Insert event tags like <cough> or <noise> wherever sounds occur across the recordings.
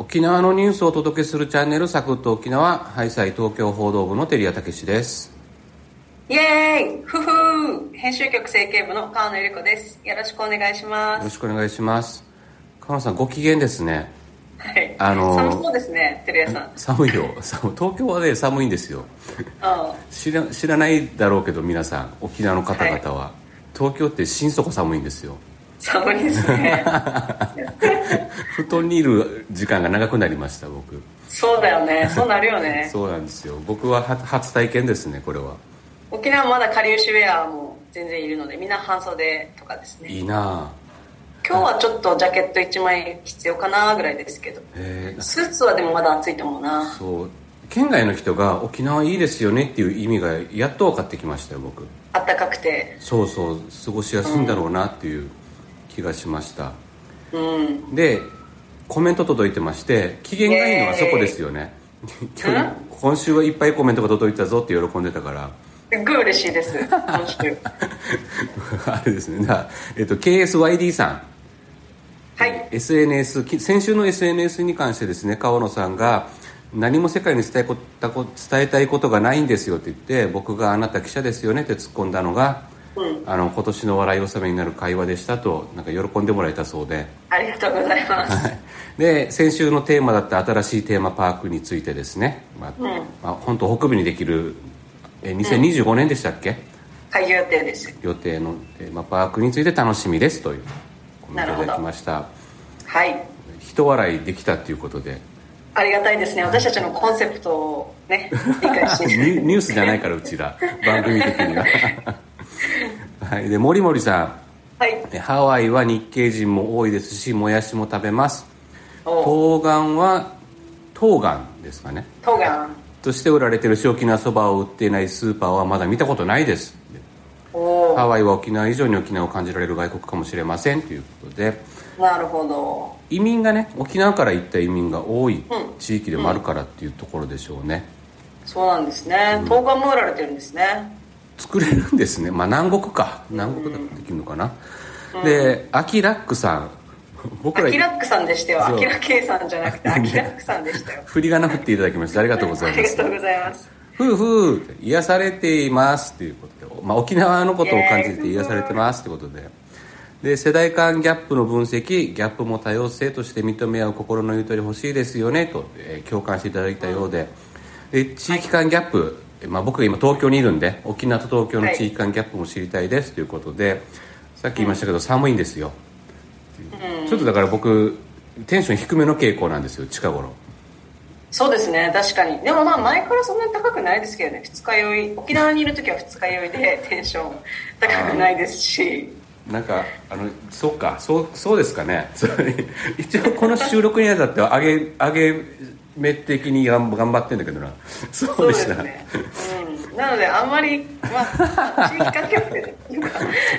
沖縄のニュースをお届けするチャンネルサクッと沖縄ハイサイ東京報道部の照屋武です。イエーイふふ編集局整形部の川野由里子です。よろしくお願いします。よろしくお願いします。川野さんご機嫌ですね。はい。あのー、寒そうですね照屋さん。寒いよ。寒東京はね寒いんですよ。知ら知らないだろうけど皆さん沖縄の方々は、はい、東京って心底寒いんですよ寒いですね。<laughs> 布団にいる時間が長くなりました僕。そうだよね。そうなるよね。<laughs> そうなんですよ。僕は初体験ですねこれは。沖縄まだかりゆしウェアも全然いるのでみんな半袖とかですね。いいな今日はちょっとジャケット1枚必要かなぐらいですけど。スーツはでもまだ暑いと思うな。そう。県外の人が沖縄いいですよねっていう意味がやっと分かってきましたよ僕。あったかくて。そうそう。過ごしやすいんだろうなっていう気がしました、うん、でコメント届いてまして機嫌がいいのはそこですよね。今今週はいっぱいコメントが届いたぞって喜んでたから。すごい嬉しいです <laughs> あれですね。えっと、KSYD さん。はい。SNS 先週の SNS に関してですね川野さんが何も世界に伝えこ伝えたいことがないんですよって言って僕があなた記者ですよねって突っ込んだのが、うん、あの今年の笑い納めになる会話でしたとなんか喜んでもらえたそうで。ありがとうございます。で先週のテーマだった新しいテーマパークについてですね、まあ、うん、まあ、本当北部にできるえ2025年でしたっけ、うん、開業予定です。予定のテーマパークについて楽しみですというコメントいただきました。はい。人笑いできたっていうことで。ありがたいですね。私たちのコンセプトをね理解して。<laughs> ニュースじゃないからうちら。番組的にははい。で森森さん。はい。ハワイは日系人も多いですしもやしも食べます。冬瓜は冬瓜ですかね。冬瓜。として売られてる正気なそばを売っていないスーパーはまだ見たことないです。ハワイは沖縄以上に沖縄を感じられる外国かもしれませんということで。なるほど。移民がね沖縄から行った移民が多い地域でもあるからっていうところでしょうね、うん、そうなんですね。冬瓜も売られてるんですね作れるんですね。まあ南国か。南国だとできるのかな、うん、でアキラックさん。僕らアキラックさんでしたよ。アキラケイさんじゃなくてアキラックさんでしたよ。振り仮名振っていただきましてありがとうございます。ありがとうございます。ふうふう癒されていますっていうことで、まあ、沖縄のことを感じて癒されてますってことで。で世代間ギャップの分析ギャップも多様性として認め合う心のゆとり欲しいですよねと、えー、共感していただいたようで。で地域間ギャップ、はい、まあ、僕が今東京にいるんで沖縄と東京の地域間ギャップも知りたいですということで、はい、さっき言いましたけど、寒いんですよ、うん、ちょっとだから僕テンション低めの傾向なんですよ近頃。そうですね確かに。でもまあ前からそんなに高くないですけどね二日酔い。沖縄にいる時は二日酔いでテンション高くないですし。なんかあのそうかそうそうですかね。一応この収録にあたっては上げ上げ目的に頑張ってんだけどなそうでしたね、うん、なのであんまりまあ地域関係って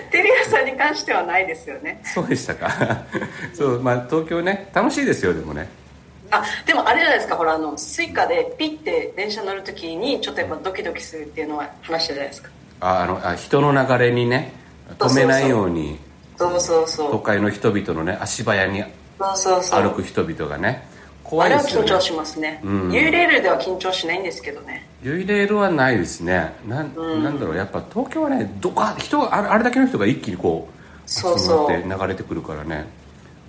テレ朝さんに関してはないですよねそうでしたかそうまあ東京ね楽しいですよでもねあでもあれじゃないですかほらあのスイカでピッて電車乗るときにちょっとやっぱドキドキするっていうのは話したじゃないですかああのあ人の流れにね止めないようにそうそうそう都会の人々のね足早に歩く人々がね怖いですよね。あれは緊張しますね、うん、ユイレールでは緊張しないんですけどね。ユイレールはないですね。なん,、なんだろうやっぱ東京はねどか人があれだけの人が一気にこう集まって流れてくるからね。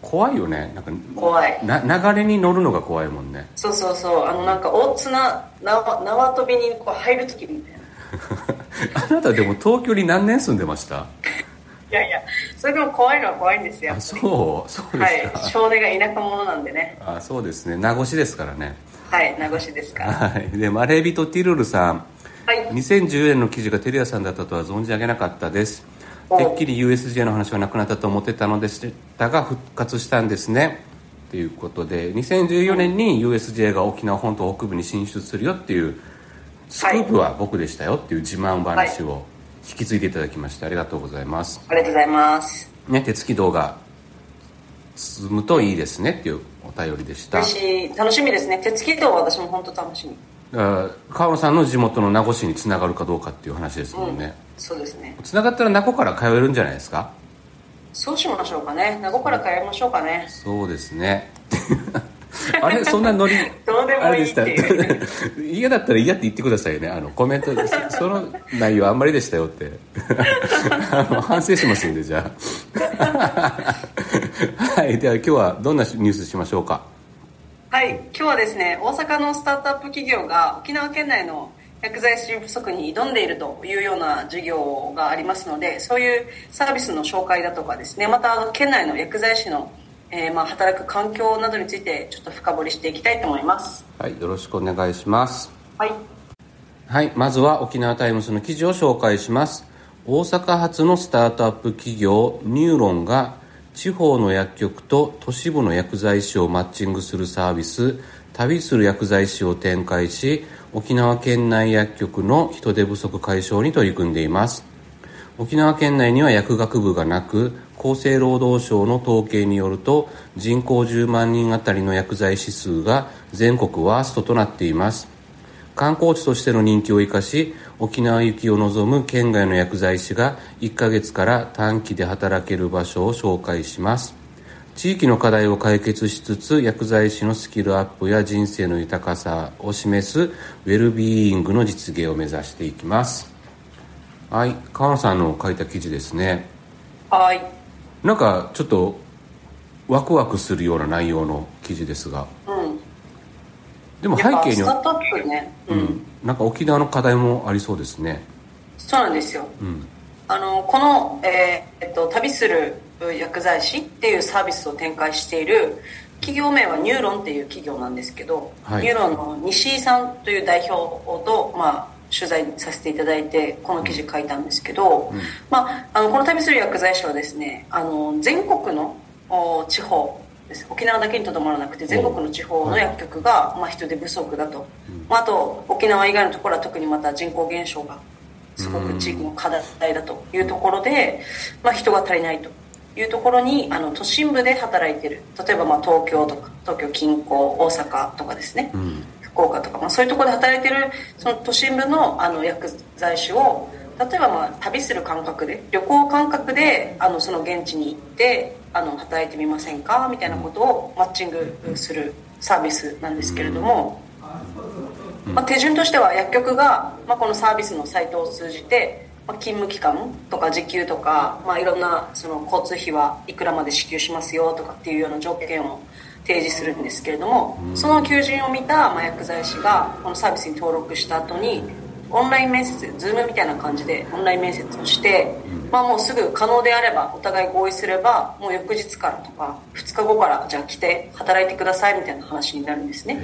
怖いよね。なんか怖い。な流れに乗るのが怖いもんね。そうそうそう。あのなんか大綱縄縄跳びにこう入る時みたいな。<laughs> あなたでも東京に何年住んでました？いやいやそれでも怖いのは怖いんですよ。あそうそうですか、はい、少年が田舎者なんでね。あそうですね。名護市ですからね。はい名護市ですか。はい。でマレービトティルルさん、はい、2010年の記事がテレアさんだったとは存じ上げなかったです。てっきり USJ の話はなくなったと思ってたのでしたが復活したんですね。ということで2014年に USJ が沖縄本島北部に進出するよっていうスクープは僕でしたよっていう自慢話を引き継いでいただきましてありがとうございます。ありがとうございます。ね手つき動画進むといいですねっていうお便りでした。楽しみですね。手つき動画私も本当楽しみ。川野さんの地元の名護市につながるかどうかっていう話ですもんね、うん、そうですね。つながったら名護から通えるんじゃないですか？そうしましょうかね。名護から通いましょうかね。そうですねあれそんなノリどうでもいいっていう。あれでした <laughs> 嫌だったら嫌って言ってくださいね。あのコメントでそ <laughs> その内容あんまりでしたよって。<laughs> あの反省しますんでじゃあ。はいでは今日はどんなニュースしましょうか？はい、今日はですね、大阪のスタートアップ企業が沖縄県内の薬剤師不足に挑んでいるというような事業がありますので、そういうサービスの紹介だとかですね、またあの県内の薬剤師の、えーまあ働く環境などについてちょっと深掘りしていきたいと思います。はいよろしくお願いしますはい。はい、まずは沖縄タイムズの記事を紹介します。大阪発のスタートアップ企業ニューロンが地方の薬局と都市部の薬剤師をマッチングするサービス旅する薬剤師を展開し沖縄県内薬局の人手不足解消に取り組んでいます。沖縄県内には薬学部がなく厚生労働省の統計によると人口10万人あたりの薬剤師数が全国ワーストとなっています。観光地としての人気を生かし沖縄行きを望む県外の薬剤師が1ヶ月から短期で働ける場所を紹介します。地域の課題を解決しつつ薬剤師のスキルアップや人生の豊かさを示すウェルビーイングの実現を目指していきます。はい川野さんの書いた記事ですね。はい。なんかちょっとワクワクするような内容の記事ですがうん。でも背景にはね、う。うんんなんか沖縄の課題もありそうですねそうなんですよ。うんあのこの、えーえっと、旅する薬剤師っていうサービスを展開している企業名はニューロンっていう企業なんですけど、はいニューロンの西井さんという代表と、まあ、取材させていただいてこの記事書いたんですけど、まあ、あのこの旅する薬剤師はですねあの全国のお地方です。沖縄だけにとどまらなくて全国の地方の薬局が、まあ、人手不足だと、まあ、あと沖縄以外のところは特にまた人口減少がすごく地域の課題だというところで、まあ、人が足りないというところにあの都心部で働いてる。例えばまあ東京とか東京近郊大阪とかですね、うん福岡とか、まあ、そういうところで働いてるその都心部のあの薬剤師を例えばまあ旅する感覚で旅行感覚であのその現地に行ってあの働いてみませんか？みたいなことをマッチングするサービスなんですけれども、まあ、手順としては薬局が、まあ、このサービスのサイトを通じて、まあ、勤務期間とか時給とか、まあ、いろんなその交通費はいくらまで支給しますよとかっていうような条件を提示するんですけれども、その求人を見た、まあ、薬剤師がこのサービスに登録した後にオンライン面接 Zoom みたいな感じでオンライン面接をして、まあ、もうすぐ可能であればお互い合意すればもう翌日からとか2日後からじゃあ来て働いてくださいみたいな話になるんですね。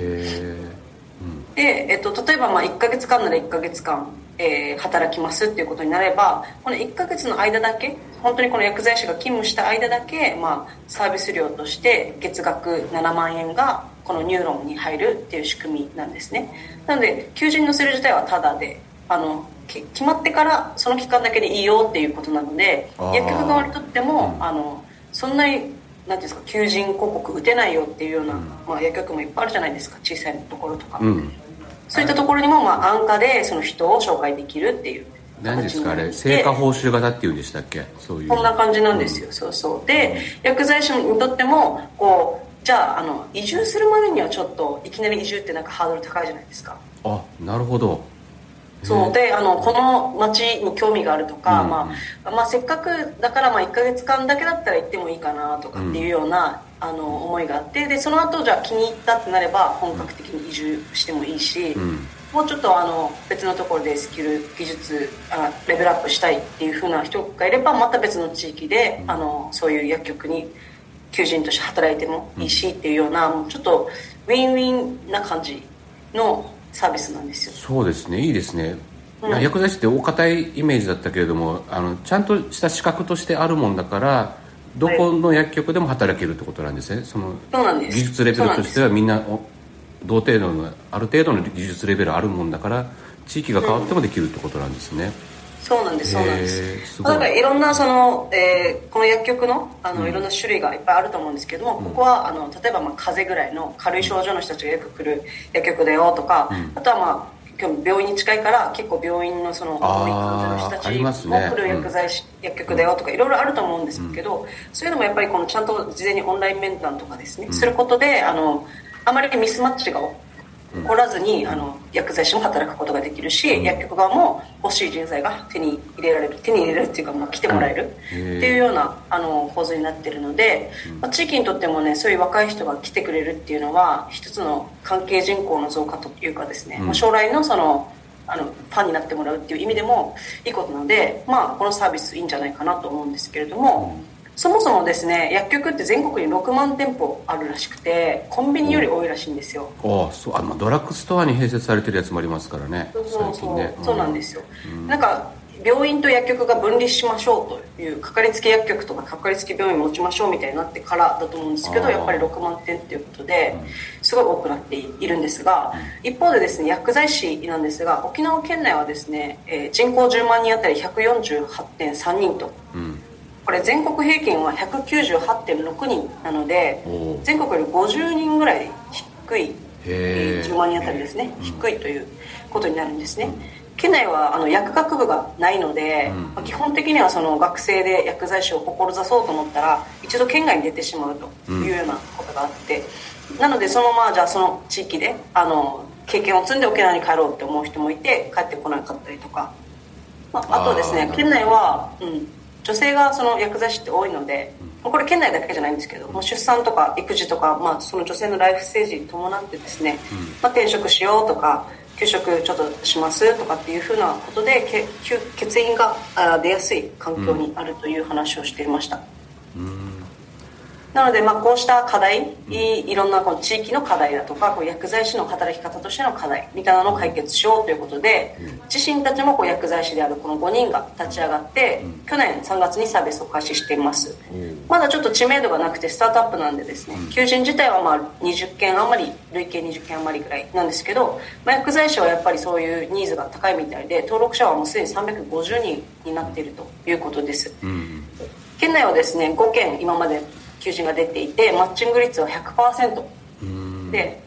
で、えっと、例えばまあ1ヶ月間なら1ヶ月間、えー働きますっていうことになればこの1ヶ月の間だけ本当にこの薬剤師が勤務した間だけ、まあ、サービス料として月額7万円がこのニューロンに入るっていう仕組みなんですね。なので求人のする自体はタダであのき決まってからその期間だけでいいよっていうことなので薬局側にとっても、あのそんなになんていうんですか求人広告打てないよっていうような、まあ、薬局もいっぱいあるじゃないですか小さいところとか、うんそういったところにも、まあ、安価でその人を紹介できるっていう何ですか？あれ成果報酬型っていうんでしたっけ？そういう。こんな感じなんですよ、そうそう。で薬剤師にとってもこうじゃああの移住するまでにはちょっといきなり移住ってなんかハードル高いじゃないですか。あなるほど。そう。であのこの町に興味があるとか、うんまあまあ、せっかくだからまあ1ヶ月間だけだったら行ってもいいかなとかっていうような、あの思いがあってでその後じゃあ気に入ったってなれば本格的に移住してもいいし、ん。もうちょっとあの別のところでスキル技術あレベルアップしたいっていう風な人がいればまた別の地域で、あのそういう薬局に求人として働いてもいいしっていうような、もうちょっとウィンウィンな感じのサービスなんですよ。そうですね。いいですね、うん。薬剤師ってお堅いイメージだったけれどもあのちゃんとした資格としてあるもんだからどこの薬局でも働けるってことなんですね。そのそうなんです。技術レベルとしてはみんなお同程度のある程度の技術レベルあるもんだから地域が変わってもできるってことなんですね、そうなんですそうなんです。だからいろんなその、えーこの薬局のあの、いろんな種類がいっぱいあると思うんですけども、ここはあの例えばまあ風邪ぐらいの軽い症状の人たちがよく来る薬局だよとか、あとはまあ今日病院に近いから結構病院のその重い患者の人たあちも来る薬剤師、薬局だよとかいろいろあると思うんですけど、そういうのもやっぱりこのちゃんと事前にオンライン面談とかですね、することであのあまりミスマッチが起こらずに、あの薬剤師も働くことができるし、薬局側も欲しい人材が手に入れられる手に入れられるっていうか、まあ、来てもらえるっていうようなあの構図になってるので、まあ、地域にとってもねそういう若い人が来てくれるっていうのは一つの関係人口の増加というかですね、まあ、将来のそのあのファンになってもらうっていう意味でもいいことなので、まあ、このサービスいいんじゃないかなと思うんですけれども、そもそもですね薬局って全国に6万店舗あるらしくてコンビニより多いらしいんですよ。ああそうあ、まあ、ドラッグストアに併設されてるやつもありますからねそうそうそう、そうなんですよ、うん、なんか病院と薬局が分離しましょうというかかりつけ薬局とかかかりつけ病院持ちましょうみたいになってからだと思うんですけどやっぱり6万店っていうことですごい多くなっているんですが一方でですね薬剤師なんですが沖縄県内はですね、えー、人口10万人あたり148.3人と、うんこれ全国平均は198.6人なので全国より50人ぐらい低い10万人あたりですね。低いということになるんですね、県内はあの薬学部がないので、まあ、基本的にはその学生で薬剤師を志そうと思ったら一度県外に出てしまうというようなことがあって、なのでそのままじゃあその地域であの経験を積んで沖縄に帰ろうって思う人もいて帰ってこなかったりとか、まあ、あとですね県内は、うん、女性がその薬剤師って多いので、これ県内だけじゃないんですけどもう出産とか育児とか、まあ、その女性のライフステージに伴ってですね、まあ、転職しようとか休職ちょっとしますとかっていうふうなことで血印が出やすい環境にあるという話をしていました。うんなので、まあ、こうした課題、いろんなこの地域の課題だとかこう薬剤師の働き方としての課題みたいなのを解決しようということで、自身たちもこう薬剤師であるこの5人が立ち上がって、去年3月にサービスを開始しています、まだちょっと知名度がなくてスタートアップなんでですね、求人自体はまあ20件余り累計20件余りぐらいなんですけど、まあ、薬剤師はやっぱりそういうニーズが高いみたいで登録者はもうすでに350人になっているということです、県内はですね5件今まで求人が出ていてマッチング率は100%で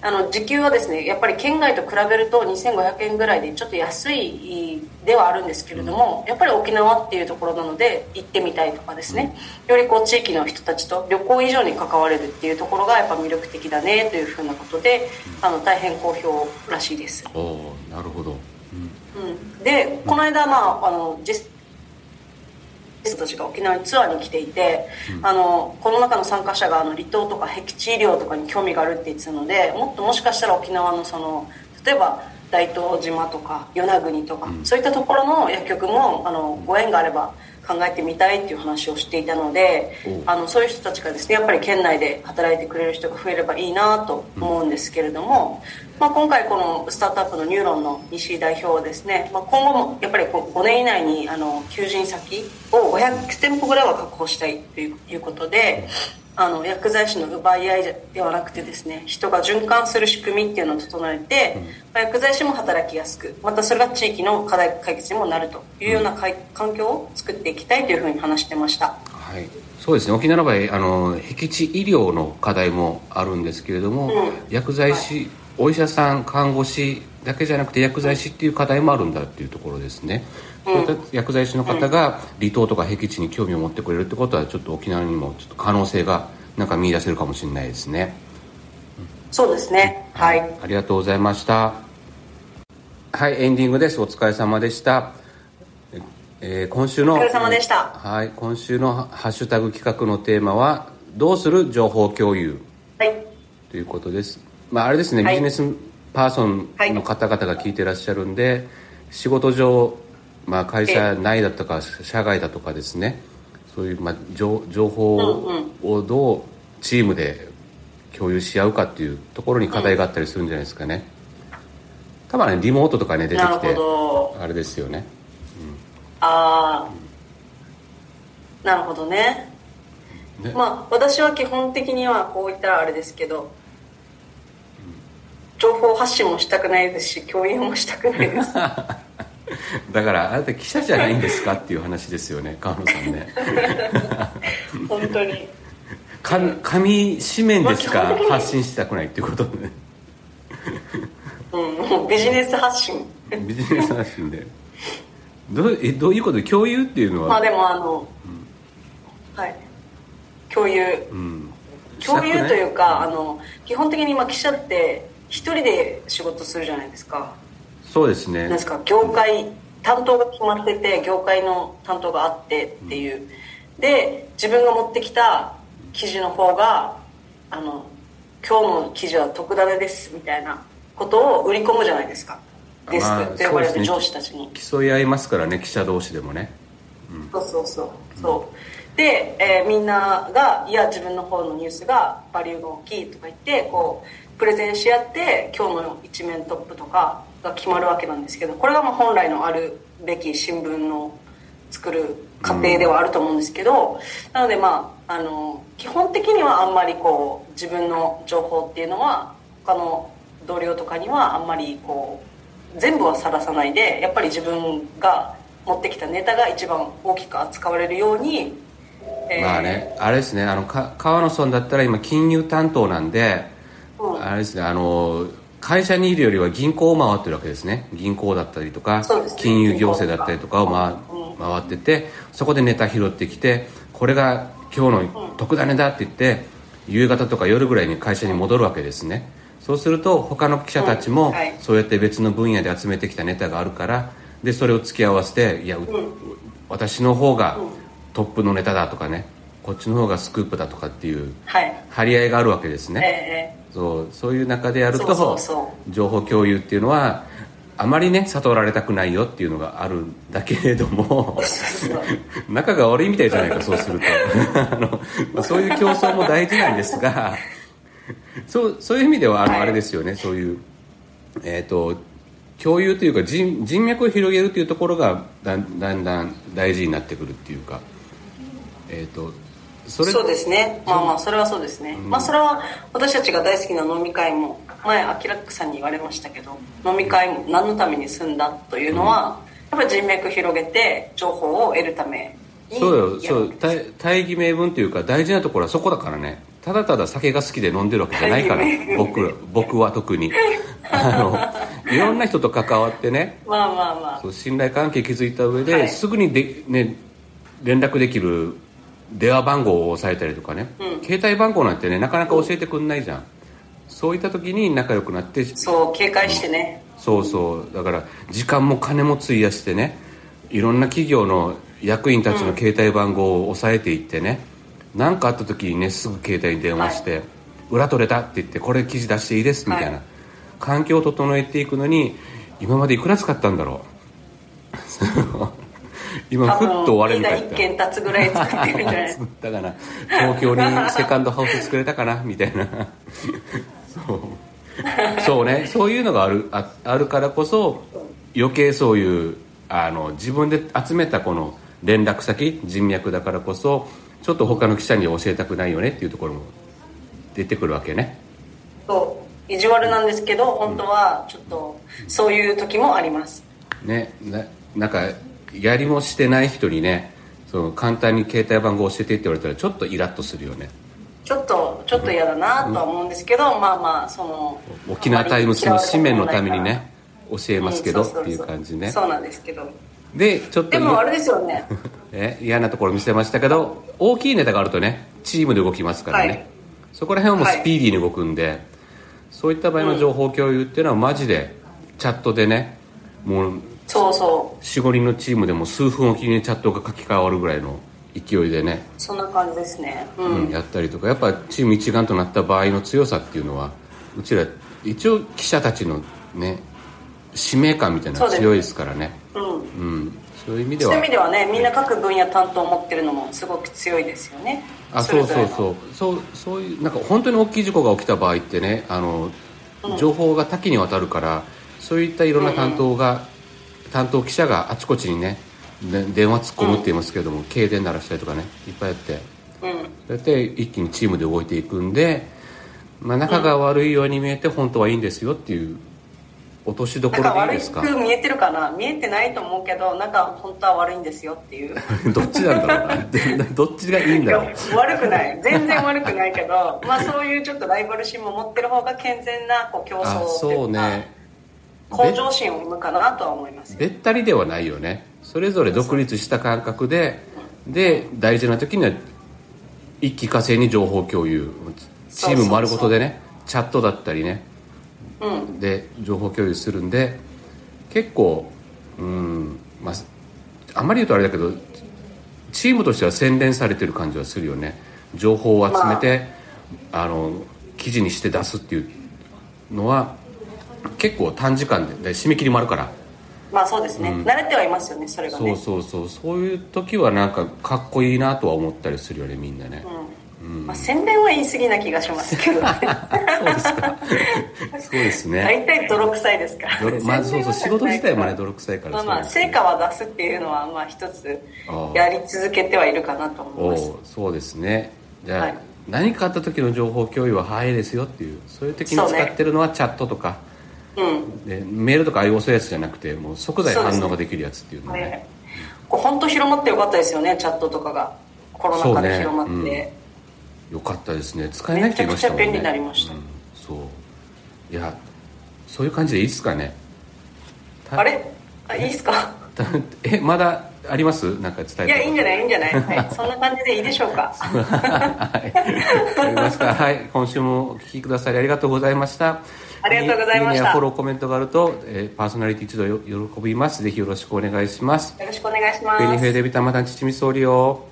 あの時給はですねやっぱり県外と比べると2500円ぐらいでちょっと安いではあるんですけれども、やっぱり沖縄っていうところなので行ってみたいとかですね、よりこう地域の人たちと旅行以上に関われるっていうところがやっぱ魅力的だねというふうなことで、あの大変好評らしいです。おなるほど、うん、うん、でこの間まああの実人たちが沖縄にツアーに来ていて、うん、あのこの中の参加者があの離島とか僻地医療とかに興味があるって言ってたのでもっともしかしたら沖縄のその例えば大東島とか与那国とか、うん、そういったところの薬局もあのご縁があれば考えてみたいっていう話をしていたのであのそういう人たちがですねやっぱり県内で働いてくれる人が増えればいいなと思うんですけれども、まあ、今回このスタートアップのニューロンの西井代表はですね、まあ、今後もやっぱり5年以内にあの求人先を500店舗ぐらいは確保したいということであの薬剤師の奪い合いではなくてですね人が循環する仕組みっていうのを整えて、まあ、薬剤師も働きやすくまたそれが地域の課題解決にもなるというような環境を作っていきたいというふうに話してました。はい。そうですね。沖縄の場合あの僻地医療の課題もあるんですけれども、うん、薬剤師、はい、お医者さん看護師だけじゃなくて薬剤師っていう課題もあるんだっていうところですね、うん、そういった薬剤師の方が離島とか僻地に興味を持ってくれるってことはちょっと沖縄にもちょっと可能性がなんか見出せるかもしれないですね、そうですね。はい、ありがとうございました。はいエンディングです。お疲れ様でした。えー、今週のお疲れ様でした、はい。今週のハッシュタグ企画のテーマはどうする情報共有。はい。ということですまああれですね、はい、ビジネスパーソンの方々が聞いてらっしゃるんで、はい、仕事上、まあ、会社内だとか社外だとかですね。そういう、まあ、情情報をどうチームで共有し合うかっていうところに課題があったりするんじゃないですかね、うん、多分ねリモートとかね出てきてあれですよね、うん、ああ、うん、なるほどね。ね。まあ私は基本的にはこう言ったらあれですけど情報発信もしたくないですし共有もしたくないです。<laughs> だからあなた記者じゃないんですかっていう話ですよね川野さんね。<laughs> 本当に。紙紙面でしか発信したくないっていうことでうんもうビジネス発信。ビジネス発信で。どうえどういうこと？共有っていうのは？まあでもあの、うん、はい。共有、うん。共有というか、あの基本的に今記者って一人で仕事するじゃないですか。そうですね。なんですか業界担当が決まってて業界の担当があってっていう、で自分が持ってきた記事の方があの今日の記事は特ダネですみたいなことを売り込むじゃないですか。デスまあクと呼ばれる上司たちに、競い合いますからね記者同士でもね。そうそうそう。そう。で、えーみんながいや自分の方のニュースがバリューが大きいとか言ってこうプレゼンし合って今日の一面トップとかが決まるわけなんですけどこれがまあ本来のあるべき新聞の作る過程ではあると思うんですけど、なのでまああの基本的にはあんまりこう自分の情報っていうのは他の同僚とかにはあんまりこう全部はさらさないでやっぱり自分が持ってきたネタが一番大きく扱われるように、えーまあねあれですねあのか川野さんだったら今金融担当なんで、うんあれですねあの会社にいるよりは銀行を回ってるわけですね。銀行だったりとか、ね。金融行政だったりとかを回,、うん。回っててそこでネタ拾ってきてこれが今日の特ダネだって言って夕方とか夜ぐらいに会社に戻るわけですね。そうすると他の記者たちもそうやって別の分野で集めてきたネタがあるからでそれを付き合わせていや、う私の方がトップのネタだとかねこっちの方がスクープだとかっていうはい。張り合いがあるわけですえね、えそうそういう中でやると情報共有っていうのはあまりね悟られたくないよっていうのがあるんだけれども仲が悪いみたいじゃないかそうすると。<laughs> あの、まあ、そういう競争も大事なんですがそうそういう意味ではあの、はい。あれですよねそういうえっ、と共有というか人人脈を広げるっていうところがだんだんだん大事になってくるっていうかえっ、とそれそうですね。まあまあそれはそうですね、まあそれは私たちが大好きな飲み会も前アキラックさんに言われましたけど飲み会も何のために済んだというのは、やっぱり人脈広げて情報を得るためにそうよ。そう。大大義名分というか大事なところはそこだからね。ただただ酒が好きで飲んでるわけじゃないから <laughs> 僕ら僕は特に。<laughs> あのいろんな人と関わってね。まあまあまあ。信頼関係築いた上で、はい。すぐにで、ね、連絡できる電話番号を押さえたりとかね、うん。携帯番号なんてねなかなか教えてくんないじゃん。そういった時に仲良くなってそう警戒してね。そうそう。だから時間も金も費やしてねいろんな企業の役員たちの携帯番号を押さえていってね何、かあった時にねすぐ携帯に電話して「裏取れた」って言って「これ記事出していいです」みたいな、はい。環境を整えていくのに今までいくら使ったんだろう <laughs> <laughs> 今ふっと終われ多分みたい一軒建つぐらい作ってるんじゃない？作ったかな東京にセカンドハウス作れたかなみたいな。<laughs> そう。そうね。そういうのがあるああるからこそ余計そういうあの自分で集めたこの連絡先人脈だからこそちょっと他の記者に教えたくないよねっていうところも出てくるわけね。そう。意地悪なんですけど本当はちょっとそういう時もあります。ね。ななんかやりもしてない人にねその簡単に携帯番号教えてって言われたらちょっとイラッとするよね。ちょっとちょっと嫌だなとは思うんですけど、まあまあその沖縄タイムズの紙面のためにね教えうんますけどっていう感じね。そうなんですけど。でちょっとでもあれですよね。<laughs> え嫌なところ見せましたけど大きいネタがあるとねチームで動きますからね、はい。そこら辺はもうスピーディーに動くんで、そういった場合の情報共有っていうのはマジでチャットでねもうそうそう。45人のチームでも数分おきにチャットが書き換わるぐらいの勢いでね、そんな感じですね。うん、うんやったりとか。やっぱチーム一丸となった場合の強さっていうのはうちら一応記者たちのね使命感みたいなのが強いですからね。うんうん。そういう意味では。そういう意味ではねみんな各分野担当を持ってるのもすごく強いですよね。あそうそうそう。そうそういうなんか本当に大きい事故が起きた場合ってねあの情報が多岐にわたるからそういったいろんな担当が、担当記者があちこちにねで電話突っ込むって言いますけども、停電鳴らしたりとかねいっぱいやって。うん。やって一気にチームで動いていくんで、まあ、仲が悪いように見えて本当はいいんですよっていう落としどころでいいですか？く見えてるかな？見えてないと思うけどなんか本当は悪いんですよっていう。<laughs> どっちなんだろうな？で <laughs> どっちがいいんだろう？悪くない。全然悪くないけどまあそういうちょっとライバル心も持ってる方が健全なこう競争そうか。ね向上心を生むかなとは思いますべったりではないよね。それぞれ独立した感覚でで大事な時には一気化成に情報共有。チーム丸ごとでねチャットだったりね。うん。で情報共有するんで結構うんまああんまり言うとあれだけどチームとしては洗練されてる感じはするよね。情報を集めて、あ、の記事にして出すっていうのは結構短時間でで締め切りもあるから。まあそうですね、慣れてはいますよねそれがね。そうそうそう。そういう時はなんかかっこいいなとは思ったりするよねみんなね、まあ、宣伝は言い過ぎな気がしますけどね。そうですか。そうですね。大体泥臭いですから、泥まあそうそう仕事自体もねど泥臭いからまあまあ成果は出すっていうのはまあ一つやり続けてはいるかなと思います。そうですね。じゃあ、はい。何かあった時の情報共有は早いですよっていうそういう時に使ってるのはチャットとか、うん。でメールとかああいう遅いやつじゃなくてもう即座に反応ができるやつっていうのはねねこう本当広まってよかったですよねチャットとかが。コロナ禍で広まって、そうねよかったですね。使えない人いましたもんね。めちゃくちゃ便利になりました。うん。そう。いやそういう感じでいいですかね。たあれ？あいいですか？たえまだあります？なんか伝えたいやいいんじゃない？いいんじゃない、はい、そんな感じでいいでしょうか。<laughs> はい。わかりました。はい。今週もお聞きくださりありがとうございました。ありがとうございましたフォロー、コメントがあると、えーパーソナリティ一度よ喜びます。ぜひよろしくお願いします。よろしくお願いしますベニフェデビタマタンチチミソーリオ。